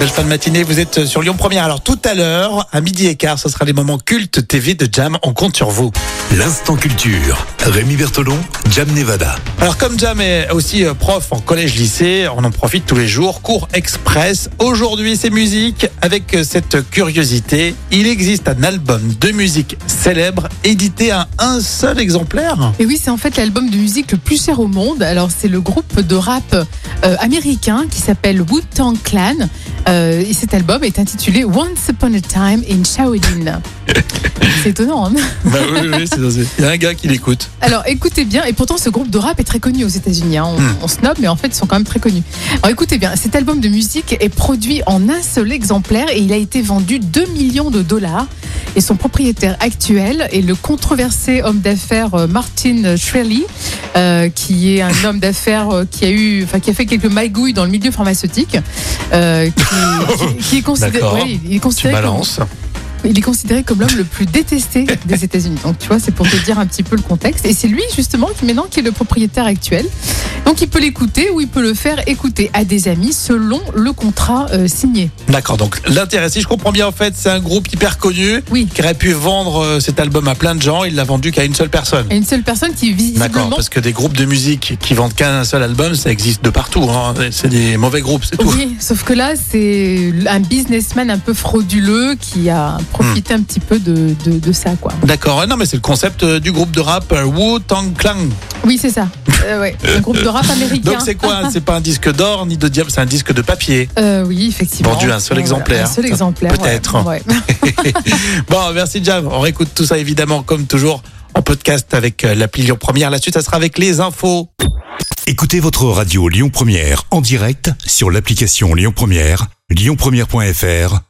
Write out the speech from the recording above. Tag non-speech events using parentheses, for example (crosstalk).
belle fin de matinée, vous êtes sur Lyon Première. Alors tout à l'heure, à midi et quart, ce sera les moments cultes TV de Jam. On compte sur vous. L'instant culture. Rémi Bertolon, Jam Nevada. Alors comme Jam est aussi euh, prof en collège-lycée, on en profite tous les jours. Cours express. Aujourd'hui, c'est musique. Avec euh, cette curiosité, il existe un album de musique célèbre édité à un seul exemplaire. Et oui, c'est en fait l'album de musique le plus cher au monde. Alors, c'est le groupe de rap euh, américain qui s'appelle Wu-Tang Clan. Euh, et cet album est intitulé Once Upon a Time in Shaolin. (laughs) c'est étonnant. Hein Bah oui, oui, il y a un gars qui l'écoute. Alors, écoutez bien. Et pourtant, ce groupe de rap est très connu aux États-Unis. hein. On, Hmm. on snob, mais en fait, ils sont quand même très connus. Alors, écoutez bien. Cet album de musique est produit en un seul exemplaire et il a été vendu 2 millions de dollars. Et son propriétaire actuel est le controversé homme d'affaires euh, Martin Shkreli, euh, qui est un homme d'affaires euh, qui a eu, enfin qui a fait quelques magouilles dans le milieu pharmaceutique, euh, qui, qui- qui est considéré, ouais, il est Tu considéré comme. Il est considéré comme l'homme le plus détesté des États-Unis. Donc tu vois, c'est pour te dire un petit peu le contexte. Et c'est lui justement qui maintenant qui est le propriétaire actuel. Donc il peut l'écouter ou il peut le faire écouter à des amis selon le contrat euh, signé. D'accord, donc l'intérêt, si je comprends bien, en fait, c'est un groupe hyper connu Oui. qui aurait pu vendre euh, cet album à plein de gens. Il l'a vendu qu'à une seule personne. Et une seule personne qui D'accord, visiblement parce que des groupes de musique qui vendent qu'un seul album, ça existe de partout. hein. C'est des mauvais groupes, c'est tout. Oui, sauf que là, c'est un businessman un peu frauduleux qui a profité un petit peu de, de, de ça, quoi. D'accord, Ah non mais c'est le concept euh, du groupe de rap euh, Wu-Tang Clan. Oui, c'est ça. Euh, ouais, un groupe de rap américain. Donc c'est quoi? C'est pas un disque d'or ni de diable, c'est un disque de papier. Euh, Oui, effectivement. Vendu un seul exemplaire. Un seul exemplaire. peut-être. ouais, ouais. (laughs) bon, merci Jam. On réécoute tout ça évidemment comme toujours en podcast avec euh, l'appli Lyon Première. La suite, ça sera avec les infos. Écoutez votre radio Lyon Première en direct sur l'application Lyon Première, lyonpremière.fr